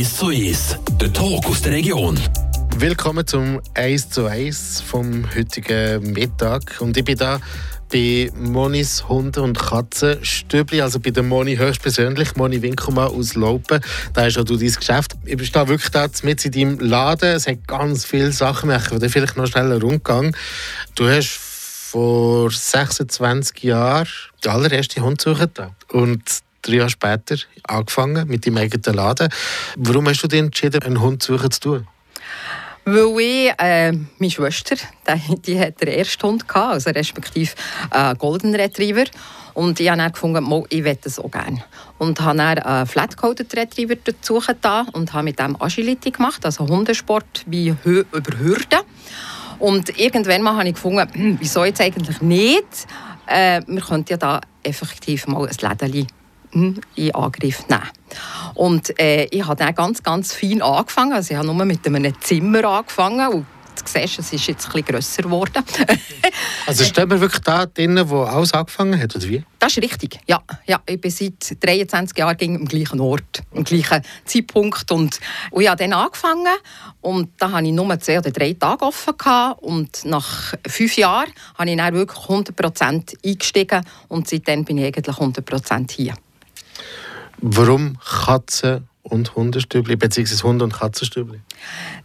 1 zu 1, der Talk aus der Region. Willkommen zum 1 zu 1 vom heutigen Mittag. Und ich bin da bei Monis Hunde- und Katzenstübli, also bei der Moni höchstpersönlich, Moni Winkelmann aus Laupen. Da ist auch du dein Geschäft. Ich bin da wirklich da mit in deinem Laden. Es hat ganz viele Sachen. Ich würde vielleicht noch schnell einen Rundgang. Du hast vor 26 Jahren den allerersten Hund suchen und drei Jahre später angefangen mit deinem eigenen Laden. Warum hast du dich entschieden, einen Hund zu suchen zu tun? Weil ich, äh, meine Schwester, die, die hat den ersten Hund gehabt, also respektive äh, Golden Retriever. Und ich habe dann gefunden, ich möchte das auch gerne. Und habe dann einen Flat-Coated Retriever dazu getan und habe mit dem Agility gemacht, also Hundesport wie Hö über Hürden. Und irgendwann mal habe ich gefunden, hm, wieso jetzt eigentlich nicht? Äh, wir könnten ja da effektiv mal ein Läden in Angriff nehmen. Und äh, ich habe dann ganz, ganz fein angefangen. Also ich habe nur mit einem Zimmer angefangen. Und du siehst, es ist jetzt etwas grösser geworden. also steht man wirklich da drinnen, wo alles angefangen hat, oder wie? Das ist richtig, ja. ja ich bin seit 23 Jahren am gleichen Ort, am gleichen Zeitpunkt. Und, und ich habe dann angefangen und da hatte ich nur zwei oder drei Tage offen. Gehabt. Und nach fünf Jahren habe ich dann wirklich 100% eingestiegen und seitdem bin ich eigentlich 100% hier. Warum Katzen und Hundestübli, beziehungsweise Hund- und Katzenstübli?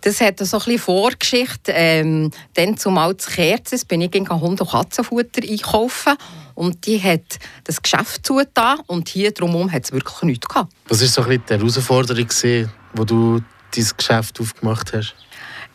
Das hat so ein bisschen Vorgeschichte. Ähm, dann zumal zu Kerzes bin ich gegen Hund- und Katzenfutter einkaufen und die hat das Geschäft zugetan und hier drumherum hat es wirklich nichts gehabt. Was war so ein bisschen die Herausforderung, gewesen, wo du dein Geschäft aufgemacht hast?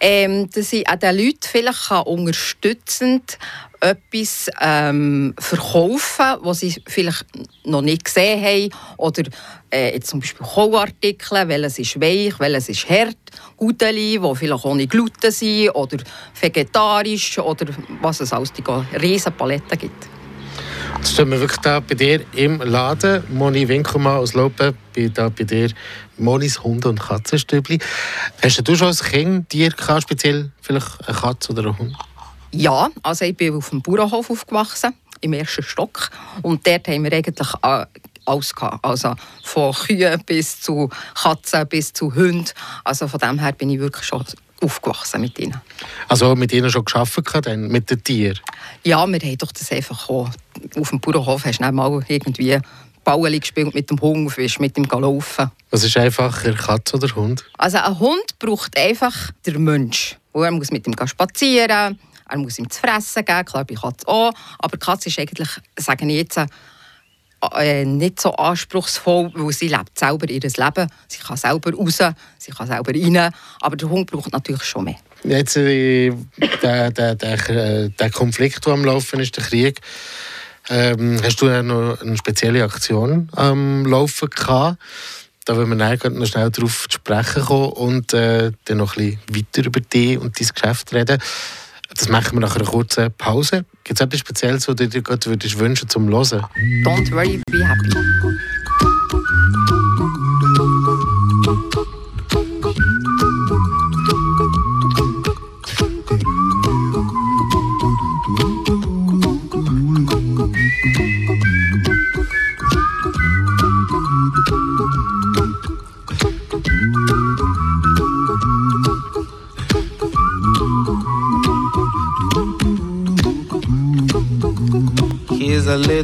Ähm, dass ich auch den Leuten vielleicht unterstützend etwas ähm, verkaufen, was sie vielleicht noch nicht gesehen haben. Oder äh, jetzt zum Beispiel Kauartikel, welches ist weich, welches ist hart. Gudeli, die vielleicht ohne Gluten sind oder vegetarisch oder was es alles, die riesen Paletten gibt. Jetzt stehen wir wirklich da bei dir im Laden. Moni Winkelmann aus Lopen, bin da bei dir. Monis Hunde- und Katzenstübli. Hast du schon als Kind Tier gehabt, speziell vielleicht eine Katze oder einen Hund? Ja, also ich bin auf dem Bauernhof aufgewachsen, im ersten Stock. Und dort haben wir eigentlich alles gehabt. Also von Kühen bis zu Katzen bis zu Hunden. Also von dem her bin ich wirklich schon aufgewachsen mit ihnen. Also mit ihnen schon dann, mit den Tieren? Ja, wir haben doch das einfach auch. Auf dem Bauernhof hast du nicht mal irgendwie Bauen gespielt mit dem Hund, bist mit dem Laufen. Was ist einfacher, Katze oder Hund? Also ein Hund braucht einfach der Mensch. Er muss mit ihm spazieren, er muss ihm zu fressen geben, klar bei Katze auch. Aber Katze ist eigentlich, sagen ich jetzt, äh, nicht so anspruchsvoll, weil sie lebt selber ihr Leben. Sie kann selber raus, sie kann selber rein. Aber der Hund braucht natürlich schon mehr. Jetzt äh, der, der, der, äh, der Konflikt, der am Laufen ist, der Krieg. Ähm, hast du ja noch eine spezielle Aktion am Laufen gehabt? Da wollen wir noch schnell darauf zu sprechen kommen und äh, dann noch ein bisschen weiter über dich und dein Geschäft reden. Das machen wir nach einer kurzen Pause. Gibt es etwas Spezielles, was du dir gerade würdest wünschen zum Hören? Don't worry, be happy.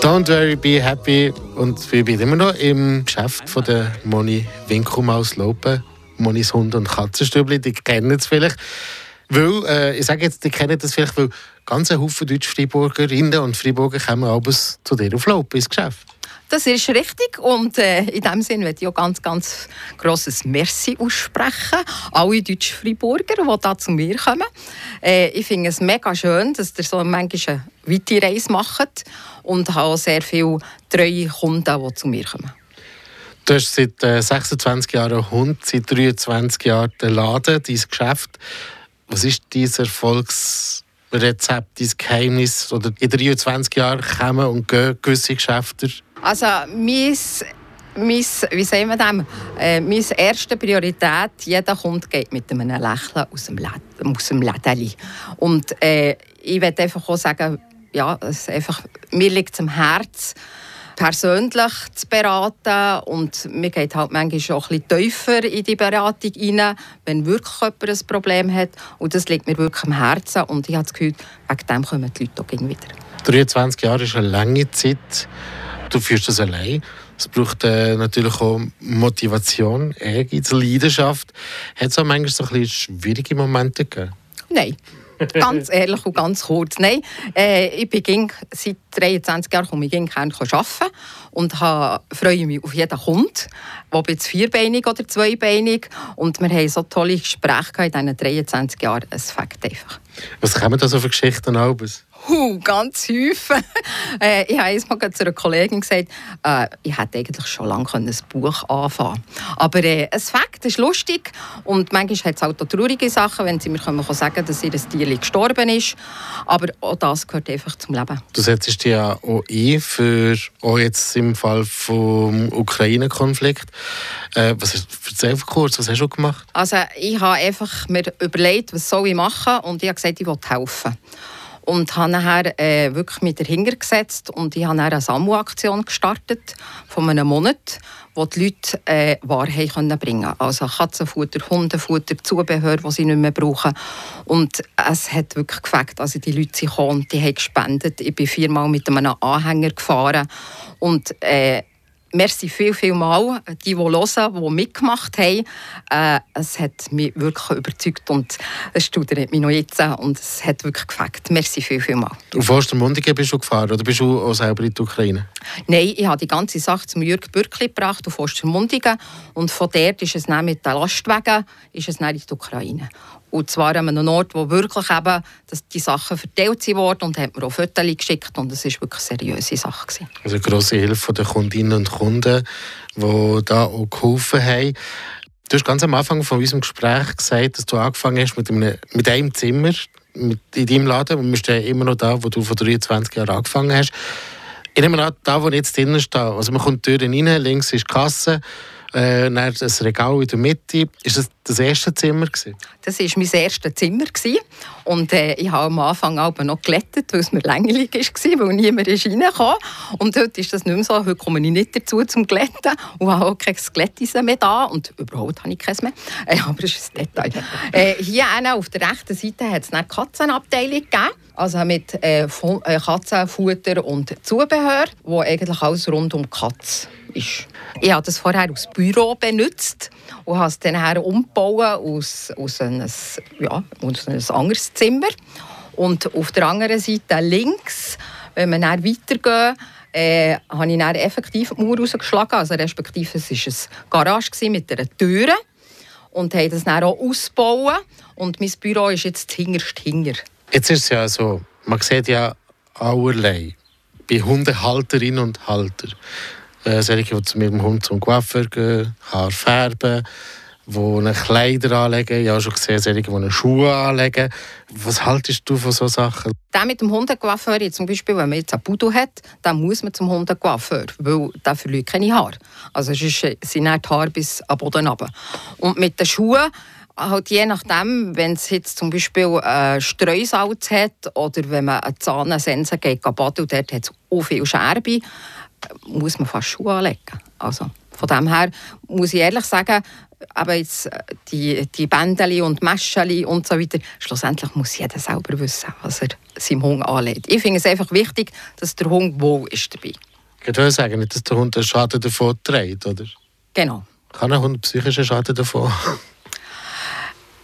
Don't worry, be happy. Und wir sind immer noch im Geschäft von der Moni Winkelmaus Lopen. Monis Hund- und Katzenstübli, die kennen es vielleicht. Weil, äh, ich sage jetzt, die kennen das vielleicht, weil ganz ein Haufen Deutsch-Freiburgerinnen und Freiburger kommen abends zu dir auf Lopen ins Geschäft. Das ist richtig und äh, in diesem Sinne möchte ich auch ganz, ganz grosses Merci aussprechen. Alle deutschen Freiburger, die hier zu mir kommen. Äh, ich finde es mega schön, dass ihr so manchmal eine weite Reise macht und habe auch sehr viele treue Kunden, die zu mir kommen. Du hast seit äh, 26 Jahren einen Hund, seit 23 Jahren den Laden, dein Geschäft. Was ist dein Erfolgsrezept, dein Geheimnis? Oder in 23 Jahren kommen und gehen gewisse Geschäfte? Also, mein, mein, wie sagen wir das? Äh, meine erste Priorität, jeder Kunde geht mit einem Lächeln aus dem, Läden, aus dem Lädeli. Und äh, ich möchte einfach auch sagen, ja, es einfach, mir liegt es am Herzen, persönlich zu beraten und mir geht halt manchmal auch ein bisschen tiefer in die Beratung rein, wenn wirklich jemand ein Problem hat und das liegt mir wirklich am Herzen und ich habe das Gefühl, wegen dem kommen die Leute auch wieder. 23 Jahre ist eine lange Zeit. Du führst das allein. Es braucht äh, natürlich auch Motivation, Ehrgeiz, Leidenschaft. Hat es auch manchmal so ein bisschen schwierige Momente gegeben? Nein. ganz ehrlich und ganz kurz. Nein, äh, ich bin seit 23 Jahren komme ich gerne arbeiten und habe, freue mich auf jeden Kunden, ob jetzt vierbeinig oder zweibeinig. Und wir haben so tolle Gespräche in diesen 23 Jahren. Es fängt einfach. Was kommen da so für Geschichten aus? Huh, ganz häufig. äh, ich habe einmal zu einer Kollegin gesagt, äh, ich hätte eigentlich schon lange ein Buch anfangen können. Aber äh, ein Fakt ist lustig und manchmal hat es auch traurige Sachen, wenn sie mir können sagen dass ihr Tier gestorben ist. Aber auch das gehört einfach zum Leben. Du setzt dich ja auch ein für, auch jetzt im Fall des Ukraine-Konflikt. Äh, was erzähl kurz, was hast du gemacht? Also ich habe einfach mir überlegt, was soll ich machen und ich habe gesagt, ich will helfen und habe nachher äh, wirklich mit dahinter gesetzt und ich habe eine Samu-Aktion gestartet von einem Monat, wo die Leute äh, Ware können bringen Also Katzenfutter, Hundefutter, Zubehör, die sie nicht mehr brauchen. Und es hat wirklich gefällt. Also die Leute sind gekommen, die haben gespendet. Ich bin viermal mit einem Anhänger gefahren und äh, Merci viel, viel mal, die, die hören, die mitgemacht haben. Äh, es hat mich wirklich überzeugt und es studiert mich noch jetzt und es hat wirklich gefällt. Merci viel, viel mal. Auf Ostermundigen bist du gefahren oder bist du auch selber in die Ukraine? Nein, ich habe die ganze Sache zum Jürg Bürkli gebracht auf Ostermundigen und von dort ist es dann mit den Lastwagen ist es dann in die Ukraine. Und zwar an einem Ort, wo wirklich eben dass die Sachen verteilt wurden und hat mir auch Fotos geschickt und es war wirklich eine seriöse Sache. Gewesen. Also grosse Hilfe der Kundinnen und Kunden, die da auch geholfen haben. Du hast ganz am Anfang von unserem Gespräch gesagt, dass du angefangen hast mit einem, mit einem Zimmer mit, in deinem Laden und wir stehen immer noch da, wo du vor 23 Jahren angefangen hast. Ich nehme an, da, wo ich jetzt drinnen stehe, also man kommt die Tür rein, links ist die Kasse, äh, dann das Regal in der Mitte. Ist das das erste Zimmer? Gewesen? Das war mein erstes Zimmer. Gewesen. Und äh, ich habe am Anfang aber noch glättet, weil es mir länglich war, weil niemand reinkam. Und heute ist das nicht mehr so. Heute komme ich nicht dazu zum Glätten und habe auch kein Glätteisen mehr da. Und überhaupt habe ich keins mehr. Äh, aber das ist ein Detail. äh, hier auf der rechten Seite hat es eine Katzenabteilung gegeben. Also mit äh, äh, Katzenfutter und Zubehör, wo eigentlich alles rund um die Katze ist. Ich habe das vorher als Büro benutzt und habe es dann umgebaut aus, aus, einem, ja, aus einem anderes Zimmer. Und auf der anderen Seite links, wenn wir dann weitergehen, äh, habe ich dann effektiv die Mauer rausgeschlagen. Also respektive es war eine Garage mit einer Tür. Und haben das dann auch ausgebaut. Und mein Büro ist jetzt hinterst hinger. Jetzt ist es ja so, man sieht ja allerlei bei Hundehalterinnen und Halter. Äh, solche, die zu meinem Hund zum Coiffeur gehen, Haar färben, die Kleider anlegen. Ich habe schon gesehen, solche, die Schuhe anlegen. Was haltest du von solchen Sachen? Der mit dem Hundecoiffeur, zum Beispiel, wenn man jetzt einen Pudo hat, dann muss man zum Hundecoiffeur, weil der verliert keine Haare. Also es sind nicht die Haare bis am Boden runter. Und mit den Schuhen halt je nachdem, wenn es jetzt zum Beispiel äh, Streusalz hat oder wenn man eine Zahnsense geht, baden und dort hat es auch viel Scherbe, muss man fast Schuhe anlegen. Also von dem her muss ich ehrlich sagen, aber jetzt äh, die, die Bändeli und Mäscheli und so weiter, schlussendlich muss jeder selber wissen, was er seinem Hund anlegt. Ich finde es einfach wichtig, dass der Hund wohl ist dabei. Ich würde sagen, nicht, dass der Hund einen Schaden davon trägt, oder? Genau. Kann ein Hund psychischen Schaden davon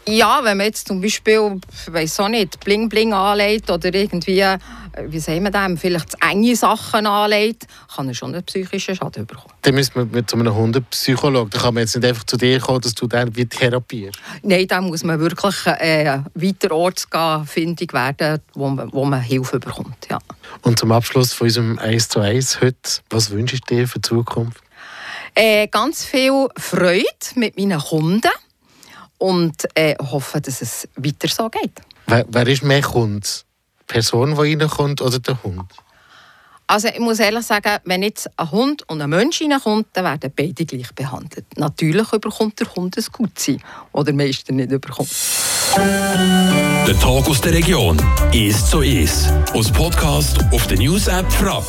ja, wenn man jetzt zum Beispiel, weiß auch nicht, Bling Bling anlegt oder irgendwie, äh, wie sagen wir das, vielleicht zu enge Sachen anlegt, kann er schon einen psychischen Schaden bekommen. Dann müsste man mit so einem Hundepsychologen, da kann man jetzt nicht einfach zu dir kommen, dass du dann wie therapierst. Nein, da muss man wirklich äh, weiter ortsfindig werden, wo man, wo man Hilfe bekommt. Ja. Und zum Abschluss von unserem 1 zu 1 heute, was wünschst du dir für die Zukunft? Äh, ganz viel Freude mit meinen Kunden und äh, hoffe, dass es weiter so geht. Wer, wer ist mehr Kunde? Die Person, die reinkommt oder der Hund? Also ich muss ehrlich sagen, wenn jetzt ein Hund und ein Mensch reinkommt, dann werden beide gleich behandelt. Natürlich überkommt der Hund ein Gutsein, oder der Meister nicht überkommt. Der Tag aus der Region ist so ist. Aus Podcast auf der News App Frapp.